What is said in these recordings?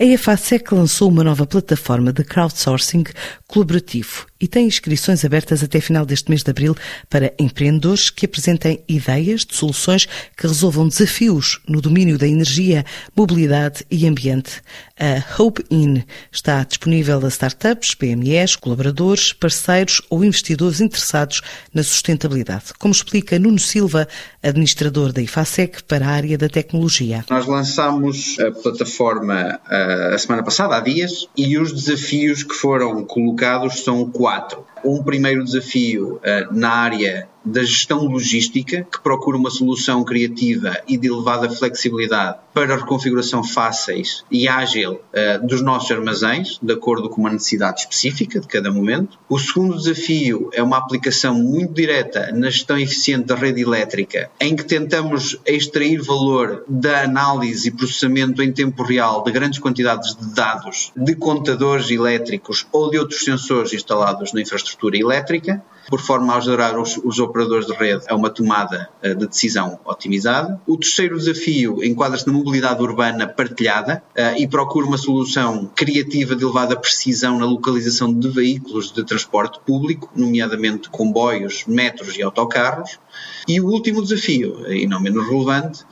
A EFASEC lançou uma nova plataforma de crowdsourcing colaborativo e tem inscrições abertas até final deste mês de abril para empreendedores que apresentem ideias de soluções que resolvam desafios no domínio da energia, mobilidade e ambiente. A Hope In está disponível a startups, PMEs, colaboradores, parceiros ou investidores interessados na sustentabilidade, como explica Nuno Silva, administrador da IFASEC para a área da tecnologia. Nós lançamos a plataforma uh, a semana passada, há dias, e os desafios que foram colocados são quatro quatro. Um primeiro desafio uh, na área da gestão logística, que procura uma solução criativa e de elevada flexibilidade para a reconfiguração fáceis e ágil uh, dos nossos armazéns, de acordo com uma necessidade específica de cada momento. O segundo desafio é uma aplicação muito direta na gestão eficiente da rede elétrica, em que tentamos extrair valor da análise e processamento em tempo real de grandes quantidades de dados de contadores elétricos ou de outros sensores instalados na infraestrutura elétrica por forma a ajudar os, os operadores de rede a uma tomada uh, de decisão otimizada. O terceiro desafio enquadra-se na mobilidade urbana partilhada uh, e procura uma solução criativa de elevada precisão na localização de veículos de transporte público, nomeadamente comboios, metros e autocarros. E o último desafio, e não menos relevante,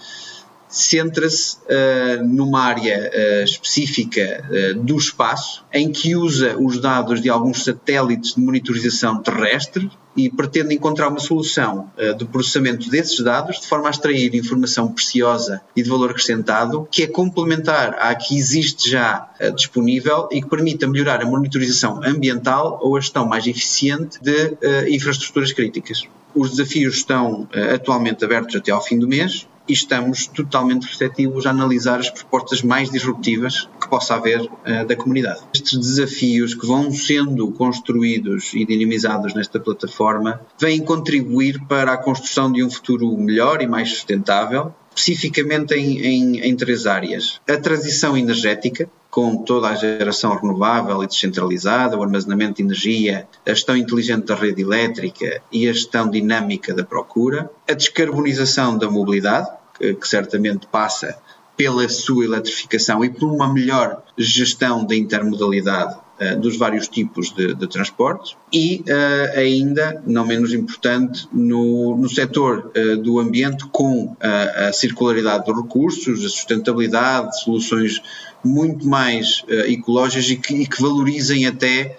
centra-se uh, numa área uh, específica uh, do espaço, em que usa os dados de alguns satélites de monitorização terrestre e pretende encontrar uma solução de processamento desses dados de forma a extrair informação preciosa e de valor acrescentado que é complementar à que existe já disponível e que permita melhorar a monitorização ambiental ou a gestão mais eficiente de infraestruturas críticas. Os desafios estão atualmente abertos até ao fim do mês e estamos totalmente receptivos a analisar as propostas mais disruptivas que possa haver uh, da comunidade. Estes desafios que vão sendo construídos e dinamizados nesta plataforma vêm contribuir para a construção de um futuro melhor e mais sustentável, especificamente em, em, em três áreas. A transição energética, com toda a geração renovável e descentralizada, o armazenamento de energia, a gestão inteligente da rede elétrica e a gestão dinâmica da procura, a descarbonização da mobilidade, que certamente passa pela sua eletrificação e por uma melhor gestão da intermodalidade uh, dos vários tipos de, de transportes e uh, ainda, não menos importante, no, no setor uh, do ambiente com a circularidade dos recursos, a sustentabilidade, soluções muito mais ecológicas e que, e que, valorizem até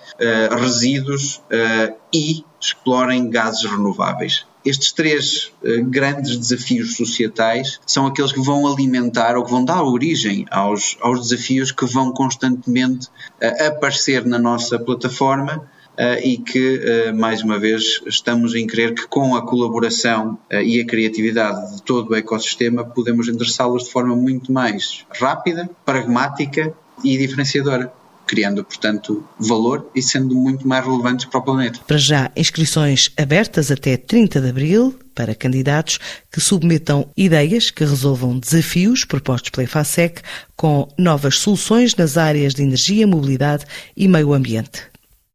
resíduos e explorem gases renováveis. Estes três uh, grandes desafios societais são aqueles que vão alimentar ou que vão dar origem aos, aos desafios que vão constantemente uh, aparecer na nossa plataforma Uh, e que, mais uma vez, estamos em crer que com a colaboração e a criatividade de todo o ecossistema podemos endereçá-los de forma muito mais rápida, pragmática e diferenciadora criando, portanto, valor e sendo muito mais relevantes para o planeta. Para já, inscrições abertas até 30 de abril para candidatos que submetam ideias que resolvam desafios propostos pela EFASEC com novas soluções nas áreas de energia, mobilidade e meio ambiente.